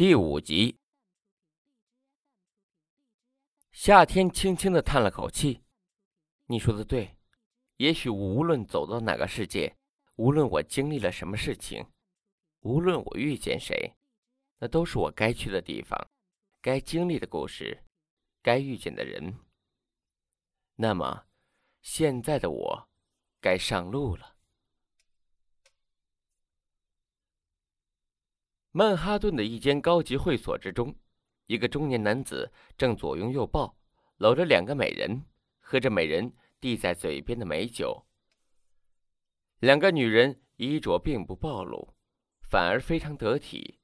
第五集，夏天轻轻的叹了口气：“你说的对，也许无论走到哪个世界，无论我经历了什么事情，无论我遇见谁，那都是我该去的地方，该经历的故事，该遇见的人。那么，现在的我，该上路了。”曼哈顿的一间高级会所之中，一个中年男子正左拥右抱，搂着两个美人，喝着美人递在嘴边的美酒。两个女人衣着并不暴露，反而非常得体，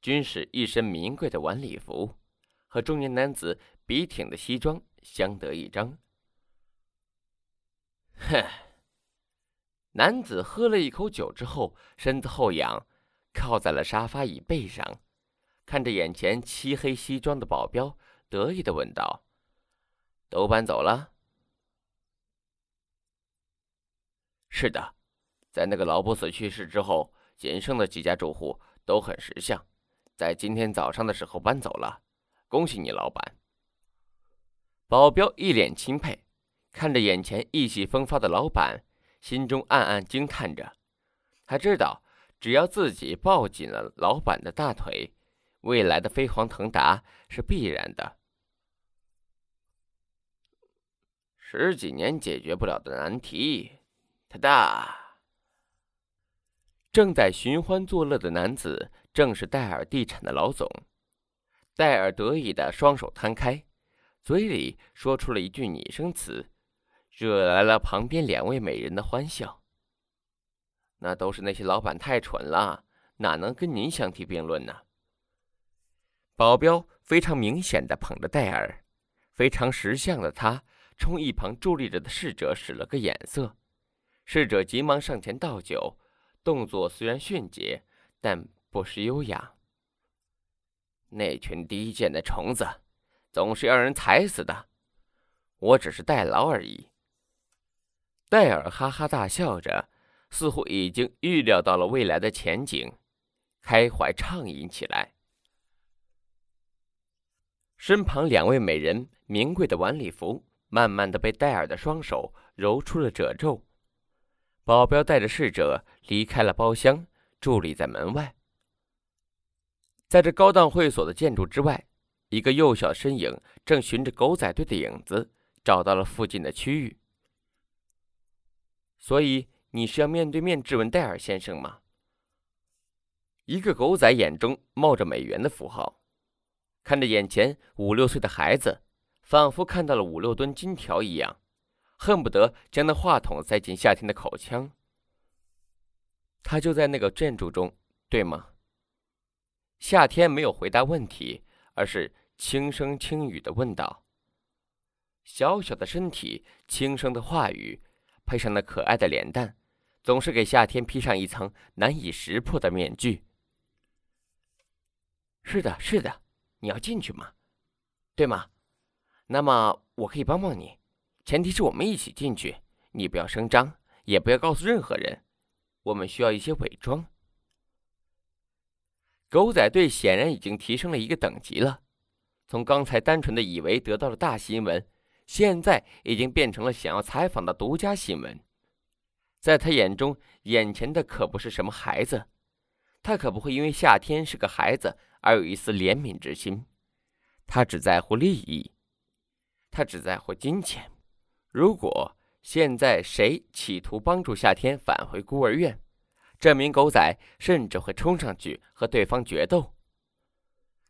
均是一身名贵的晚礼服，和中年男子笔挺的西装相得益彰。哼，男子喝了一口酒之后，身子后仰。靠在了沙发椅背上，看着眼前漆黑西装的保镖，得意的问道：“都搬走了？”“是的，在那个老不死去世之后，仅剩的几家住户都很识相，在今天早上的时候搬走了。恭喜你，老板。”保镖一脸钦佩，看着眼前意气风发的老板，心中暗暗惊叹着，他知道。只要自己抱紧了老板的大腿，未来的飞黄腾达是必然的。十几年解决不了的难题，他大。正在寻欢作乐的男子，正是戴尔地产的老总。戴尔得意的双手摊开，嘴里说出了一句拟声词，惹来了旁边两位美人的欢笑。那都是那些老板太蠢了，哪能跟您相提并论呢？保镖非常明显的捧着戴尔，非常识相的他冲一旁伫立着的侍者使了个眼色，侍者急忙上前倒酒，动作虽然迅捷，但不失优雅。那群低贱的虫子，总是要人踩死的，我只是代劳而已。戴尔哈哈大笑着。似乎已经预料到了未来的前景，开怀畅饮起来。身旁两位美人名贵的晚礼服，慢慢的被戴尔的双手揉出了褶皱。保镖带着侍者离开了包厢，伫立在门外。在这高档会所的建筑之外，一个幼小身影正循着狗仔队的影子找到了附近的区域，所以。你是要面对面质问戴尔先生吗？一个狗仔眼中冒着美元的符号，看着眼前五六岁的孩子，仿佛看到了五六吨金条一样，恨不得将那话筒塞进夏天的口腔。他就在那个建筑中，对吗？夏天没有回答问题，而是轻声轻语的问道：“小小的身体，轻声的话语，配上那可爱的脸蛋。”总是给夏天披上一层难以识破的面具。是的，是的，你要进去吗？对吗？那么我可以帮帮你，前提是我们一起进去。你不要声张，也不要告诉任何人。我们需要一些伪装。狗仔队显然已经提升了一个等级了，从刚才单纯的以为得到了大新闻，现在已经变成了想要采访的独家新闻。在他眼中，眼前的可不是什么孩子，他可不会因为夏天是个孩子而有一丝怜悯之心。他只在乎利益，他只在乎金钱。如果现在谁企图帮助夏天返回孤儿院，这名狗仔甚至会冲上去和对方决斗。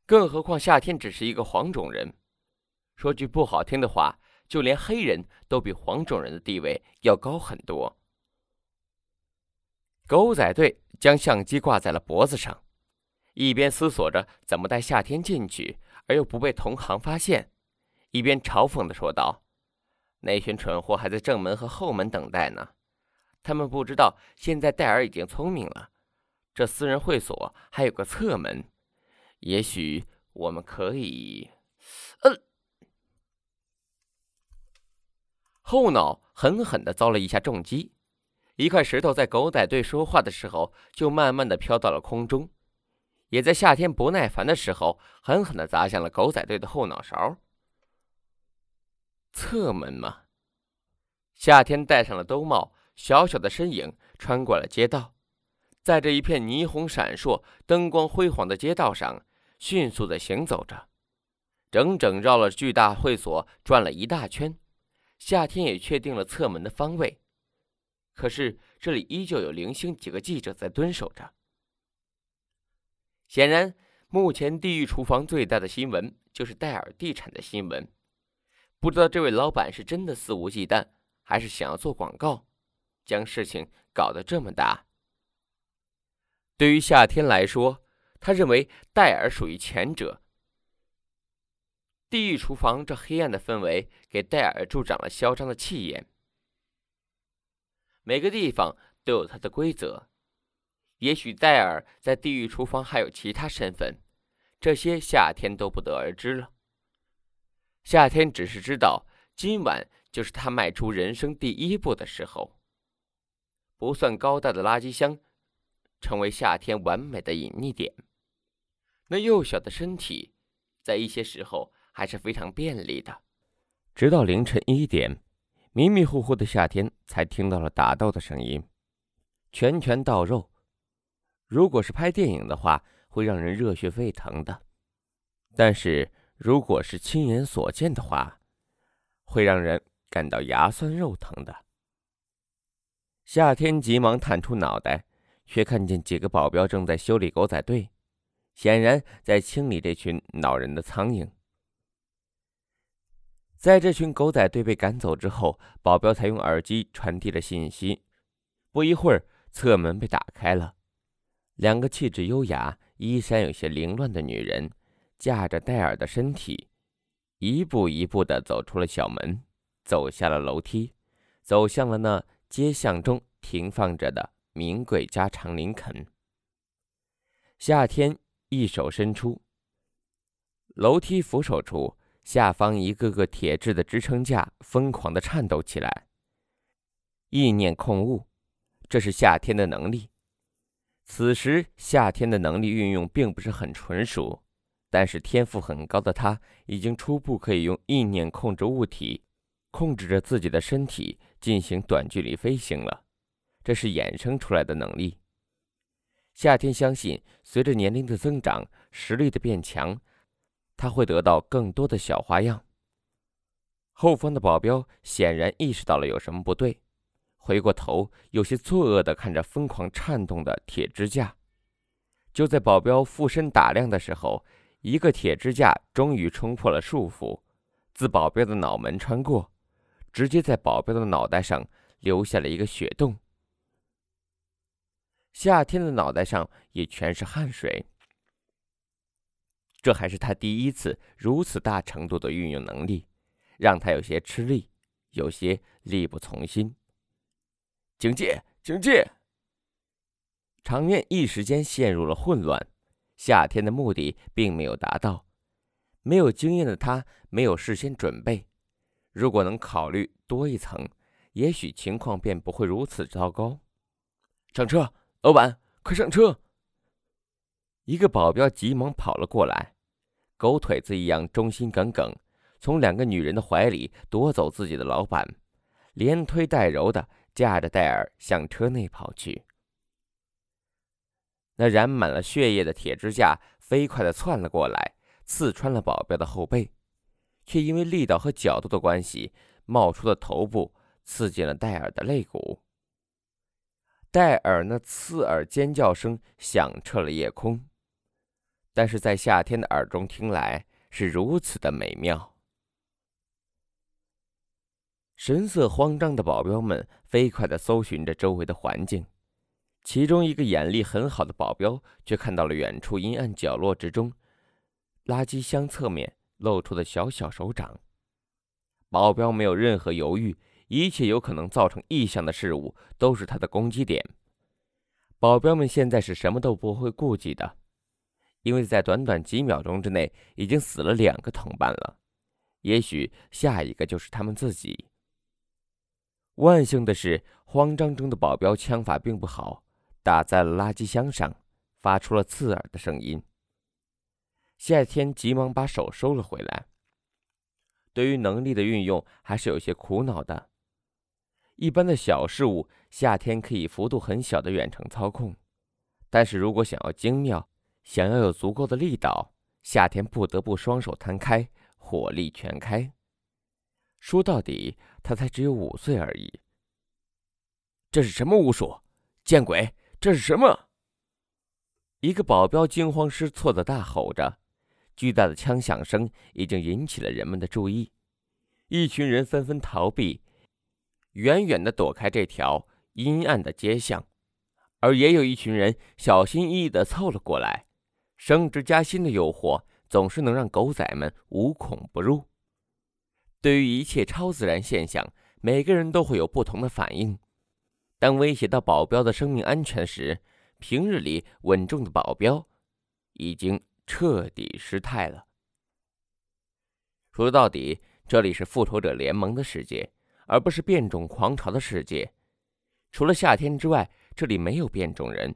更何况夏天只是一个黄种人，说句不好听的话，就连黑人都比黄种人的地位要高很多。狗仔队将相机挂在了脖子上，一边思索着怎么带夏天进去而又不被同行发现，一边嘲讽的说道：“那群蠢货还在正门和后门等待呢，他们不知道现在戴尔已经聪明了，这私人会所还有个侧门，也许我们可以……呃，后脑狠狠的遭了一下重击。”一块石头在狗仔队说话的时候就慢慢的飘到了空中，也在夏天不耐烦的时候，狠狠的砸向了狗仔队的后脑勺。侧门吗？夏天戴上了兜帽，小小的身影穿过了街道，在这一片霓虹闪烁、灯光辉煌的街道上，迅速的行走着，整整绕了巨大会所转了一大圈。夏天也确定了侧门的方位，可是这里依旧有零星几个记者在蹲守着。显然，目前地狱厨房最大的新闻就是戴尔地产的新闻。不知道这位老板是真的肆无忌惮，还是想要做广告，将事情搞得这么大。对于夏天来说，他认为戴尔属于前者。地狱厨房这黑暗的氛围给戴尔助长了嚣张的气焰。每个地方都有它的规则。也许戴尔在地狱厨房还有其他身份，这些夏天都不得而知了。夏天只是知道，今晚就是他迈出人生第一步的时候。不算高大的垃圾箱，成为夏天完美的隐匿点。那幼小的身体，在一些时候还是非常便利的。直到凌晨一点，迷迷糊糊的夏天才听到了打斗的声音，拳拳到肉。如果是拍电影的话，会让人热血沸腾的；但是如果是亲眼所见的话，会让人感到牙酸肉疼的。夏天急忙探出脑袋，却看见几个保镖正在修理狗仔队，显然在清理这群恼人的苍蝇。在这群狗仔队被赶走之后，保镖才用耳机传递了信息。不一会儿，侧门被打开了。两个气质优雅、衣衫有些凌乱的女人，架着戴尔的身体，一步一步地走出了小门，走下了楼梯，走向了那街巷中停放着的名贵加长林肯。夏天一手伸出，楼梯扶手处下方一个个铁质的支撑架疯狂地颤抖起来。意念控物，这是夏天的能力。此时，夏天的能力运用并不是很纯熟，但是天赋很高的他，已经初步可以用意念控制物体，控制着自己的身体进行短距离飞行了。这是衍生出来的能力。夏天相信，随着年龄的增长，实力的变强，他会得到更多的小花样。后方的保镖显然意识到了有什么不对。回过头，有些错愕地看着疯狂颤动的铁支架。就在保镖附身打量的时候，一个铁支架终于冲破了束缚，自保镖的脑门穿过，直接在保镖的脑袋上留下了一个血洞。夏天的脑袋上也全是汗水。这还是他第一次如此大程度的运用能力，让他有些吃力，有些力不从心。警戒！警戒！场面一时间陷入了混乱。夏天的目的并没有达到，没有经验的他没有事先准备。如果能考虑多一层，也许情况便不会如此糟糕。上车，老板，快上车！一个保镖急忙跑了过来，狗腿子一样忠心耿耿，从两个女人的怀里夺走自己的老板，连推带揉的。架着戴尔向车内跑去，那染满了血液的铁支架飞快地窜了过来，刺穿了保镖的后背，却因为力道和角度的关系，冒出的头部刺进了戴尔的肋骨。戴尔那刺耳尖叫声响彻了夜空，但是在夏天的耳中听来是如此的美妙。神色慌张的保镖们飞快地搜寻着周围的环境，其中一个眼力很好的保镖却看到了远处阴暗角落之中，垃圾箱侧面露出的小小手掌。保镖没有任何犹豫，一切有可能造成异象的事物都是他的攻击点。保镖们现在是什么都不会顾忌的，因为在短短几秒钟之内已经死了两个同伴了，也许下一个就是他们自己。万幸的是，慌张中的保镖枪法并不好，打在了垃圾箱上，发出了刺耳的声音。夏天急忙把手收了回来。对于能力的运用，还是有些苦恼的。一般的小事物，夏天可以幅度很小的远程操控，但是如果想要精妙，想要有足够的力道，夏天不得不双手摊开，火力全开。说到底，他才只有五岁而已。这是什么巫术？见鬼！这是什么？一个保镖惊慌失措的大吼着，巨大的枪响声已经引起了人们的注意，一群人纷纷逃避，远远的躲开这条阴暗的街巷，而也有一群人小心翼翼的凑了过来。升职加薪的诱惑总是能让狗仔们无孔不入。对于一切超自然现象，每个人都会有不同的反应。当威胁到保镖的生命安全时，平日里稳重的保镖已经彻底失态了。说到底，这里是复仇者联盟的世界，而不是变种狂潮的世界。除了夏天之外，这里没有变种人。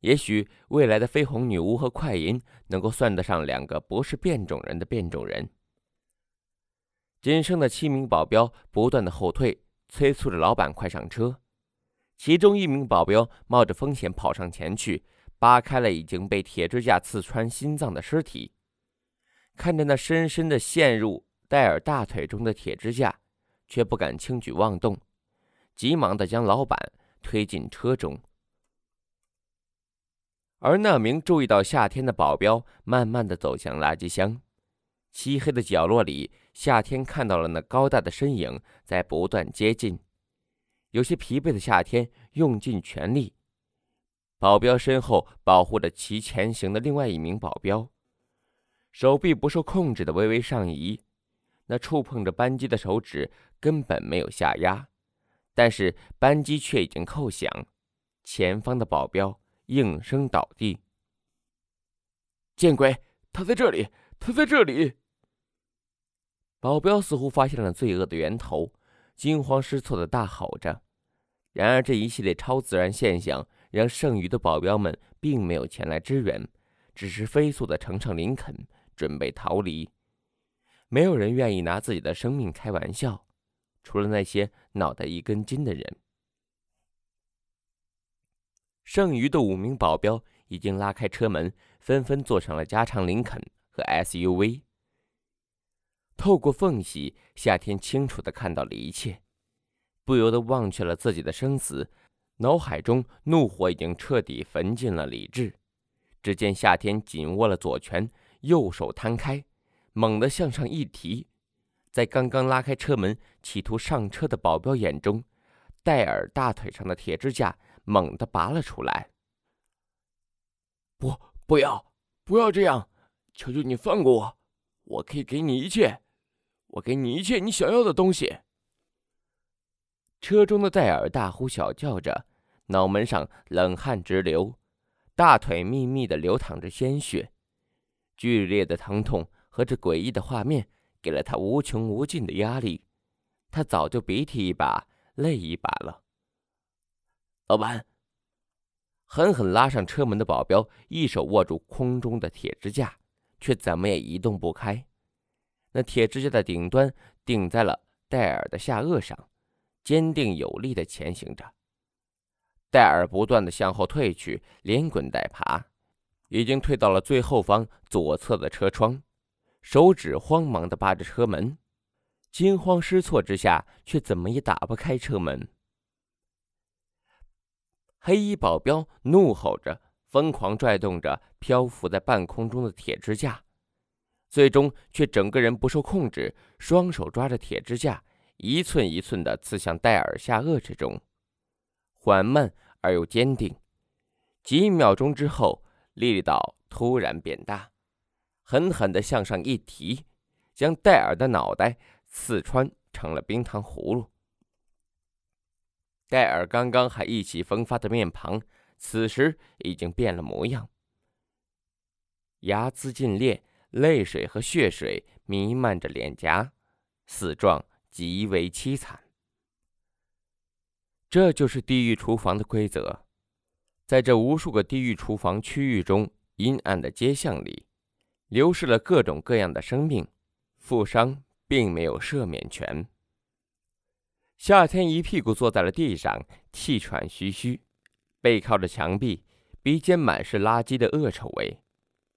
也许未来的绯红女巫和快银能够算得上两个不是变种人的变种人。仅剩的七名保镖不断的后退，催促着老板快上车。其中一名保镖冒着风险跑上前去，扒开了已经被铁支架刺穿心脏的尸体。看着那深深的陷入戴尔大腿中的铁支架，却不敢轻举妄动，急忙的将老板推进车中。而那名注意到夏天的保镖慢慢的走向垃圾箱，漆黑的角落里，夏天看到了那高大的身影在不断接近。有些疲惫的夏天用尽全力，保镖身后保护着其前行的另外一名保镖，手臂不受控制的微微上移，那触碰着扳机的手指根本没有下压，但是扳机却已经扣响，前方的保镖。应声倒地。见鬼！他在这里！他在这里！保镖似乎发现了罪恶的源头，惊慌失措的大吼着。然而，这一系列超自然现象让剩余的保镖们并没有前来支援，只是飞速的乘上林肯，准备逃离。没有人愿意拿自己的生命开玩笑，除了那些脑袋一根筋的人。剩余的五名保镖已经拉开车门，纷纷坐上了加长林肯和 SUV。透过缝隙，夏天清楚的看到了一切，不由得忘却了自己的生死，脑海中怒火已经彻底焚尽了理智。只见夏天紧握了左拳，右手摊开，猛地向上一提，在刚刚拉开车门企图上车的保镖眼中，戴尔大腿上的铁支架。猛地拔了出来！不，不要，不要这样！求求你放过我，我可以给你一切，我给你一切你想要的东西。车中的戴尔大呼小叫着，脑门上冷汗直流，大腿密密的流淌着鲜血，剧烈的疼痛和这诡异的画面给了他无穷无尽的压力，他早就鼻涕一把泪一把了。老板，狠狠拉上车门的保镖，一手握住空中的铁支架，却怎么也移动不开。那铁支架的顶端顶在了戴尔的下颚上，坚定有力的前行着。戴尔不断的向后退去，连滚带爬，已经退到了最后方左侧的车窗，手指慌忙的扒着车门，惊慌失措之下，却怎么也打不开车门。黑衣保镖怒吼着，疯狂拽动着漂浮在半空中的铁支架，最终却整个人不受控制，双手抓着铁支架，一寸一寸地刺向戴尔下颚之中，缓慢而又坚定。几秒钟之后，力道突然变大，狠狠地向上一提，将戴尔的脑袋刺穿成了冰糖葫芦。戴尔刚刚还意气风发的面庞，此时已经变了模样，牙眦尽裂，泪水和血水弥漫着脸颊，死状极为凄惨。这就是地狱厨房的规则：在这无数个地狱厨房区域中，阴暗的街巷里，流逝了各种各样的生命，富商并没有赦免权。夏天一屁股坐在了地上，气喘吁吁，背靠着墙壁，鼻尖满是垃圾的恶臭味，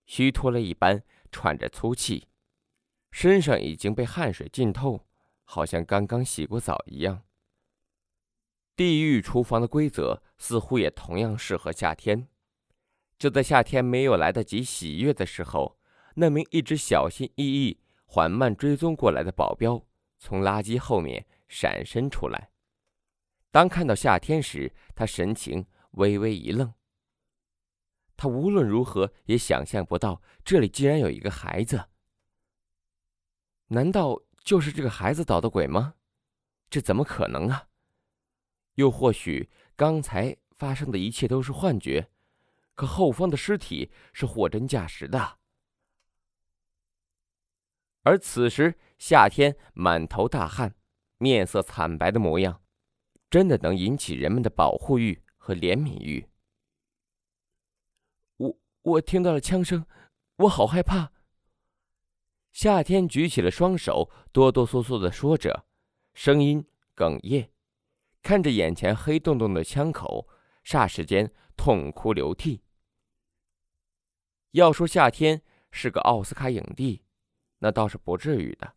虚脱了一般，喘着粗气，身上已经被汗水浸透，好像刚刚洗过澡一样。地狱厨房的规则似乎也同样适合夏天。就在夏天没有来得及喜悦的时候，那名一直小心翼翼、缓慢追踪过来的保镖从垃圾后面闪身出来。当看到夏天时，他神情微微一愣。他无论如何也想象不到这里竟然有一个孩子。难道就是这个孩子捣的鬼吗？这怎么可能啊？又或许刚才发生的一切都是幻觉，可后方的尸体是货真价实的。而此时，夏天满头大汗、面色惨白的模样，真的能引起人们的保护欲和怜悯欲。我我听到了枪声，我好害怕。夏天举起了双手，哆哆嗦嗦的说着，声音哽咽。看着眼前黑洞洞的枪口，霎时间痛哭流涕。要说夏天是个奥斯卡影帝，那倒是不至于的。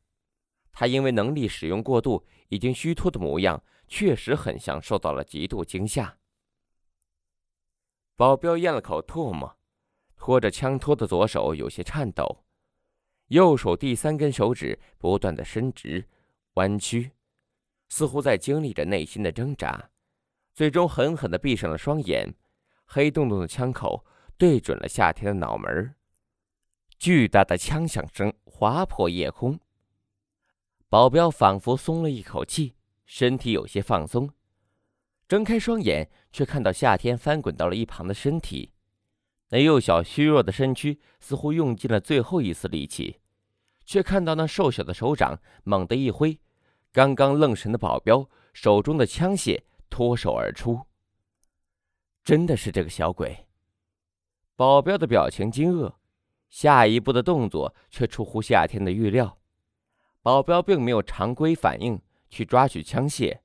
他因为能力使用过度，已经虚脱的模样，确实很像受到了极度惊吓。保镖咽了口唾沫，拖着枪托的左手有些颤抖，右手第三根手指不断的伸直、弯曲。似乎在经历着内心的挣扎，最终狠狠地闭上了双眼。黑洞洞的枪口对准了夏天的脑门巨大的枪响声划破夜空。保镖仿佛松了一口气，身体有些放松，睁开双眼，却看到夏天翻滚到了一旁的身体。那幼小虚弱的身躯似乎用尽了最后一丝力气，却看到那瘦小的手掌猛地一挥。刚刚愣神的保镖手中的枪械脱手而出，真的是这个小鬼。保镖的表情惊愕，下一步的动作却出乎夏天的预料。保镖并没有常规反应去抓取枪械，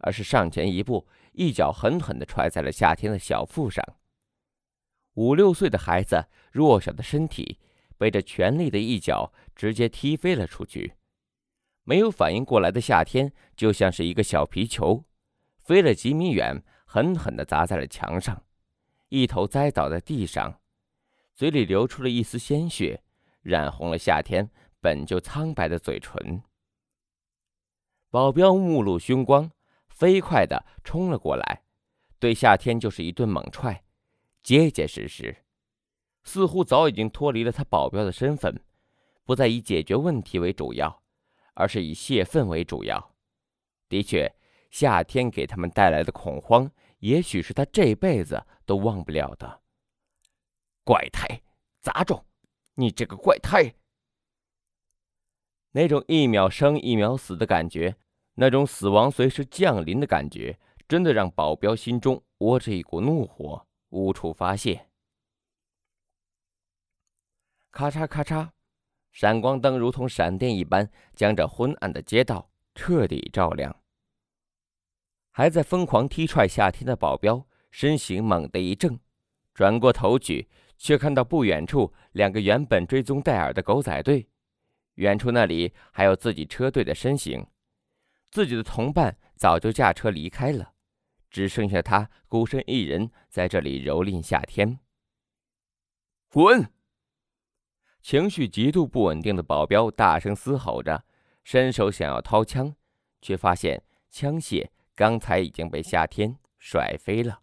而是上前一步，一脚狠狠地踹在了夏天的小腹上。五六岁的孩子，弱小的身体被这全力的一脚直接踢飞了出去。没有反应过来的夏天，就像是一个小皮球，飞了几米远，狠狠地砸在了墙上，一头栽倒在地上，嘴里流出了一丝鲜血，染红了夏天本就苍白的嘴唇。保镖目露凶光，飞快地冲了过来，对夏天就是一顿猛踹，结结实实，似乎早已经脱离了他保镖的身份，不再以解决问题为主要。而是以泄愤为主要。的确，夏天给他们带来的恐慌，也许是他这辈子都忘不了的。怪胎，杂种，你这个怪胎！那种一秒生一秒死的感觉，那种死亡随时降临的感觉，真的让保镖心中窝着一股怒火，无处发泄。咔嚓咔嚓。闪光灯如同闪电一般，将这昏暗的街道彻底照亮。还在疯狂踢踹夏天的保镖，身形猛地一怔，转过头去，却看到不远处两个原本追踪戴尔的狗仔队，远处那里还有自己车队的身形。自己的同伴早就驾车离开了，只剩下他孤身一人在这里蹂躏夏天。滚！情绪极度不稳定的保镖大声嘶吼着，伸手想要掏枪，却发现枪械刚才已经被夏天甩飞了。